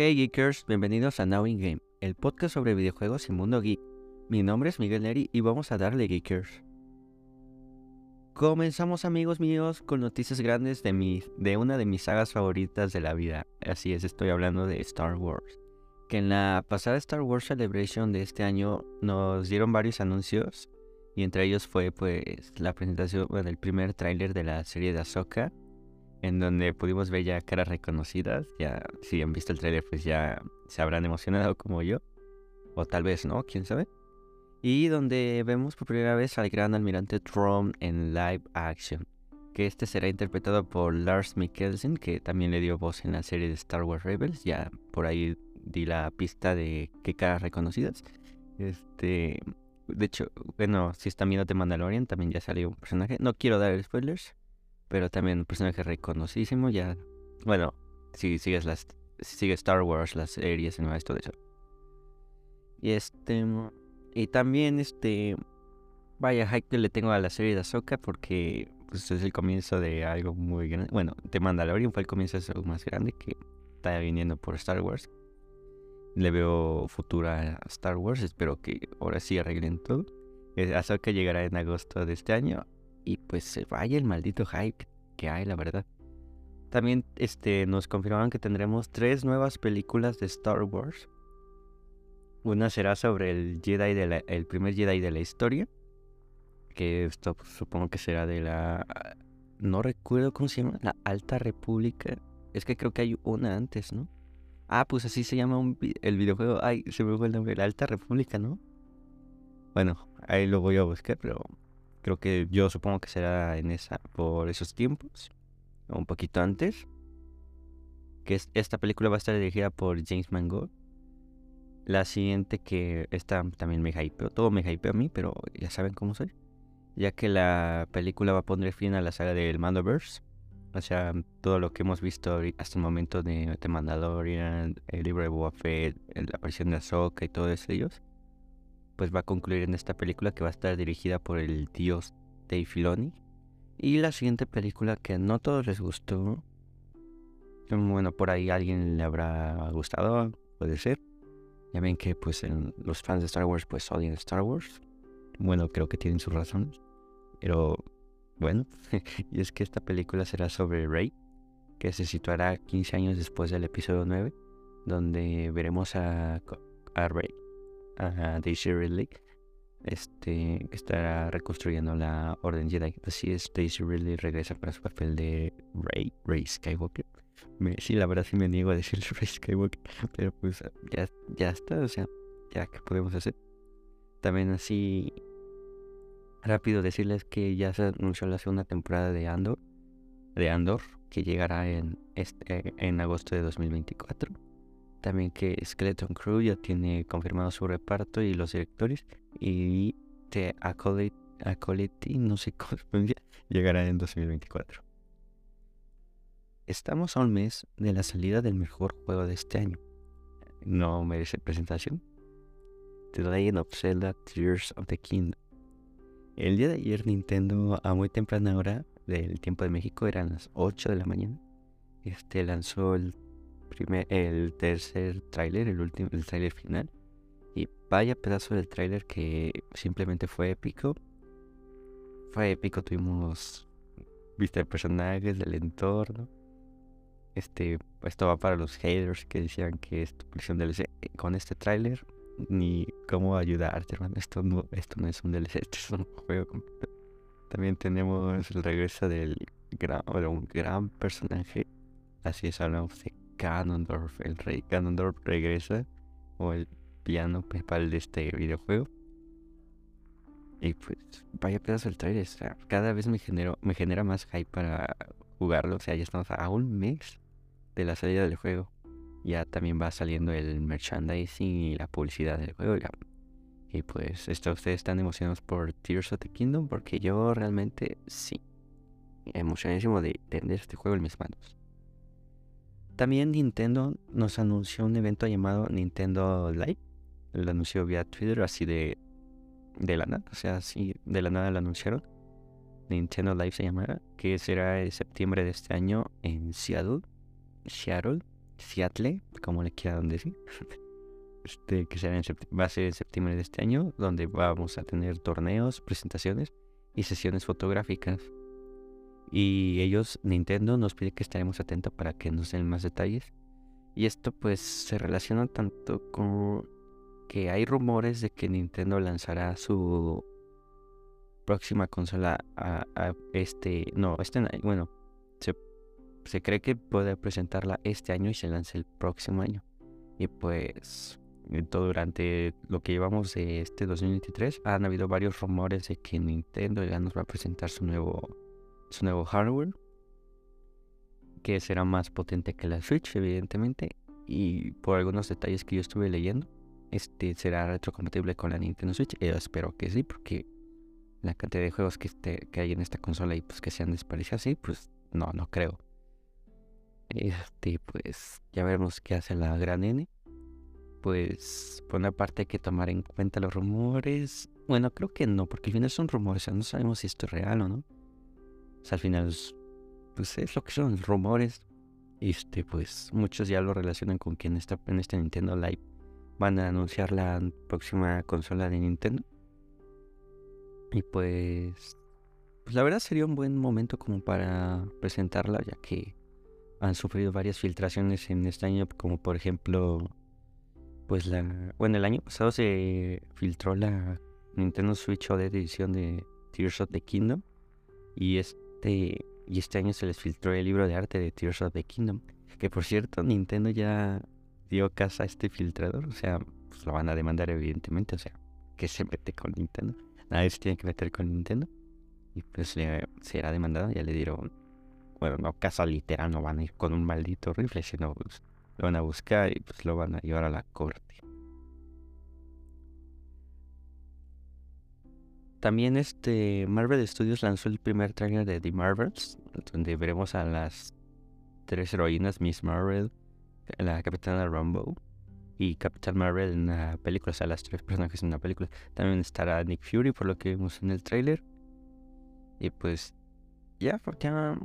Hey Geekers, bienvenidos a Now In Game, el podcast sobre videojuegos y mundo geek. Mi nombre es Miguel Neri y vamos a darle Geekers. Comenzamos amigos míos con noticias grandes de, mi, de una de mis sagas favoritas de la vida. Así es, estoy hablando de Star Wars. Que en la pasada Star Wars Celebration de este año nos dieron varios anuncios y entre ellos fue pues la presentación del primer tráiler de la serie de Ahsoka en donde pudimos ver ya caras reconocidas. Ya, si han visto el trailer, pues ya se habrán emocionado como yo. O tal vez no, quién sabe. Y donde vemos por primera vez al gran almirante Trump en live action. Que este será interpretado por Lars Mikkelsen, que también le dio voz en la serie de Star Wars Rebels. Ya por ahí di la pista de qué caras reconocidas. Este. De hecho, bueno, si están viendo The Mandalorian, también ya salió un personaje. No quiero dar spoilers, pero también un personaje reconocidísimo ya. Bueno, si sigues las si sigues Star Wars, las series, no esto de eso. Y este y también este vaya hype que le tengo a la serie de Ahsoka porque pues, es el comienzo de algo muy grande. Bueno, The Mandalorian fue el comienzo de algo más grande que está viniendo por Star Wars. Le veo futura a Star Wars, espero que ahora sí arreglen todo. Eh, Ahsoka llegará en agosto de este año y pues se vaya el maldito hype que hay, la verdad. También este, nos confirmaron que tendremos tres nuevas películas de Star Wars. Una será sobre el Jedi de el primer Jedi de la historia. Que esto pues, supongo que será de la. No recuerdo cómo se llama. La Alta República. Es que creo que hay una antes, ¿no? Ah, pues así se llama el videojuego. Ay, se me fue el nombre. La Alta República, ¿no? Bueno, ahí lo voy a buscar, pero Creo que yo supongo que será en esa, por esos tiempos, un poquito antes. Que esta película va a estar dirigida por James Mangold. La siguiente que esta también me hypeó, todo me hypeó a mí, pero ya saben cómo soy. Ya que la película va a poner fin a la saga del Mandoverse. O sea, todo lo que hemos visto hasta el momento de The Mandalorian, el libro de Boba Fett, la aparición de Ahsoka y todos ellos pues va a concluir en esta película que va a estar dirigida por el dios Dave Filoni. Y la siguiente película que no todos les gustó, bueno, por ahí alguien le habrá gustado, puede ser. Ya ven que pues los fans de Star Wars pues odian Star Wars. Bueno, creo que tienen sus razones. Pero bueno, y es que esta película será sobre Rey, que se situará 15 años después del episodio 9, donde veremos a, a Rey a Daisy Ridley, este, que estará reconstruyendo la Orden Jedi. Así es, Daisy Ridley regresa para su papel de Rey, Rey Skywalker. sí, la verdad sí me niego a decir Rey Skywalker, pero pues ya, ya está, o sea, ya que podemos hacer. También así, rápido decirles que ya se anunció la segunda temporada de Andor, de Andor, que llegará en, este, en agosto de 2024 también que Skeleton Crew ya tiene confirmado su reparto y los directores. Y The Acolyte, no sé cómo llegará en 2024. Estamos a un mes de la salida del mejor juego de este año. No merece presentación. The Legend of Zelda Tears of the Kingdom. El día de ayer Nintendo a muy temprana hora del tiempo de México, eran las 8 de la mañana, este lanzó el el tercer tráiler, el último, el tráiler final. Y vaya pedazo del tráiler que simplemente fue épico. Fue épico, tuvimos vista de personajes, del entorno. Este, esto va para los haters que decían que es tu DLC. Con este tráiler, ni cómo ayudarte, hermano. Esto no, esto no es un DLC, esto es un juego También tenemos el regreso del gran, un gran personaje. Así es, hablamos de Ganondorf, el rey Ganondorf regresa, o el piano principal de este videojuego. Y pues, vaya pedazo el trailer, cada vez me, genero, me genera más hype para jugarlo, o sea, ya estamos a un mes de la salida del juego. Ya también va saliendo el merchandising y la publicidad del juego. Y pues, esto, ustedes están emocionados por Tears of the Kingdom, porque yo realmente sí, emocionadísimo de tener este juego en mis manos. También Nintendo nos anunció un evento llamado Nintendo Live. Lo anunció vía Twitter, así de, de la nada. O sea, así de la nada lo anunciaron. Nintendo Live se llamará, que será en septiembre de este año en Seattle. Seattle. Seattle, como le quieran decir. Este, que será en va a ser en septiembre de este año, donde vamos a tener torneos, presentaciones y sesiones fotográficas. Y ellos, Nintendo, nos pide que estaremos atentos para que nos den más detalles. Y esto pues se relaciona tanto con que hay rumores de que Nintendo lanzará su próxima consola a, este, no, este, bueno, se, se cree que puede presentarla este año y se lance el próximo año. Y pues todo durante lo que llevamos de este 2023 han habido varios rumores de que Nintendo ya nos va a presentar su nuevo su nuevo hardware que será más potente que la Switch evidentemente y por algunos detalles que yo estuve leyendo este será retrocompatible con la Nintendo Switch yo espero que sí porque la cantidad de juegos que, este, que hay en esta consola y pues que sean desparecidos así pues no no creo este pues ya veremos qué hace la gran N pues por una parte hay que tomar en cuenta los rumores. Bueno, creo que no, porque al final son rumores, o no sabemos si esto es real o no. Al final, pues es lo que son rumores. Este, pues muchos ya lo relacionan con quien está en este Nintendo Live. Van a anunciar la próxima consola de Nintendo. Y pues, pues la verdad sería un buen momento como para presentarla, ya que han sufrido varias filtraciones en este año, como por ejemplo pues la... Bueno, el año pasado se filtró la Nintendo Switch OLED edición de Tears of the Kingdom. Y este, y este año se les filtró el libro de arte de Tears of the Kingdom. Que por cierto, Nintendo ya dio casa a este filtrador. O sea, pues lo van a demandar evidentemente. O sea, que se mete con Nintendo. Nadie se tiene que meter con Nintendo. Y pues le, será demandado. Ya le dieron... Bueno, no casa literal, no van a ir con un maldito rifle, sino pues, lo van a buscar y pues lo van a llevar a la corte. También este Marvel Studios lanzó el primer trailer de The Marvels, donde veremos a las tres heroínas, Miss Marvel, la Capitana Rumble y Capitán Marvel en la película, o sea, las tres personajes en la película. También estará Nick Fury, por lo que vimos en el trailer. Y pues ya, ya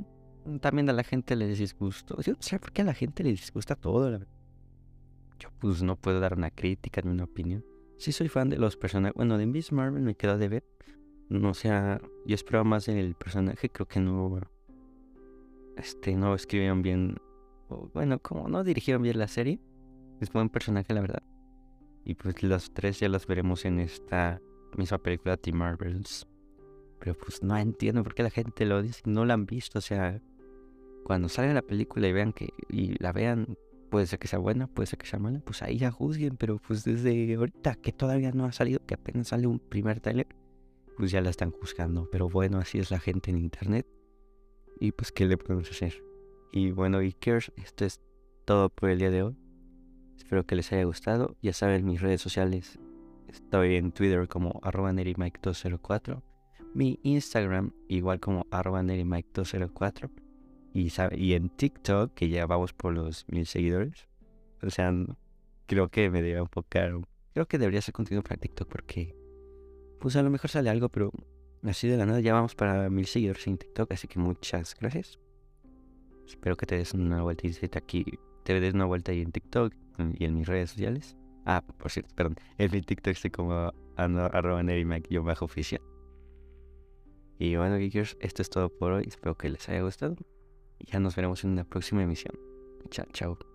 también a la gente le disgusta. Yo no sé por qué a la gente le disgusta todo. Yo pues no puedo dar una crítica ni una opinión. Sí soy fan de los personajes. Bueno, de Miss Marvel me queda de ver. No sea, yo esperaba más del personaje. Creo que no, este, no escribieron bien. bueno, como no dirigieron bien la serie. Es buen personaje, la verdad. Y pues los tres ya los veremos en esta misma película The Marvels. Pero pues no entiendo por qué la gente lo dice. No la han visto, o sea, cuando salga la película y vean que y la vean, puede ser que sea buena, puede ser que sea mala, pues ahí ya juzguen, pero pues desde ahorita que todavía no ha salido, que apenas sale un primer trailer, pues ya la están juzgando, pero bueno, así es la gente en internet. Y pues qué le podemos hacer. Y bueno, Ikers, esto es todo por el día de hoy. Espero que les haya gustado. Ya saben mis redes sociales. Estoy en Twitter como arroba 204 Mi Instagram igual como arroba 204 y, y en TikTok, que ya vamos por los mil seguidores. O sea, creo que me debe enfocar. Creo que debería hacer contenido para TikTok porque, pues a lo mejor sale algo, pero así de la nada ya vamos para mil seguidores en TikTok. Así que muchas gracias. Espero que te des una vuelta y aquí. Te des una vuelta ahí en TikTok y en mis redes sociales. Ah, por cierto, perdón. En mi TikTok estoy como arroba bajo oficial. Y bueno, geekers, esto es todo por hoy. Espero que les haya gustado. Ya nos veremos en una próxima emisión. Chao, chao.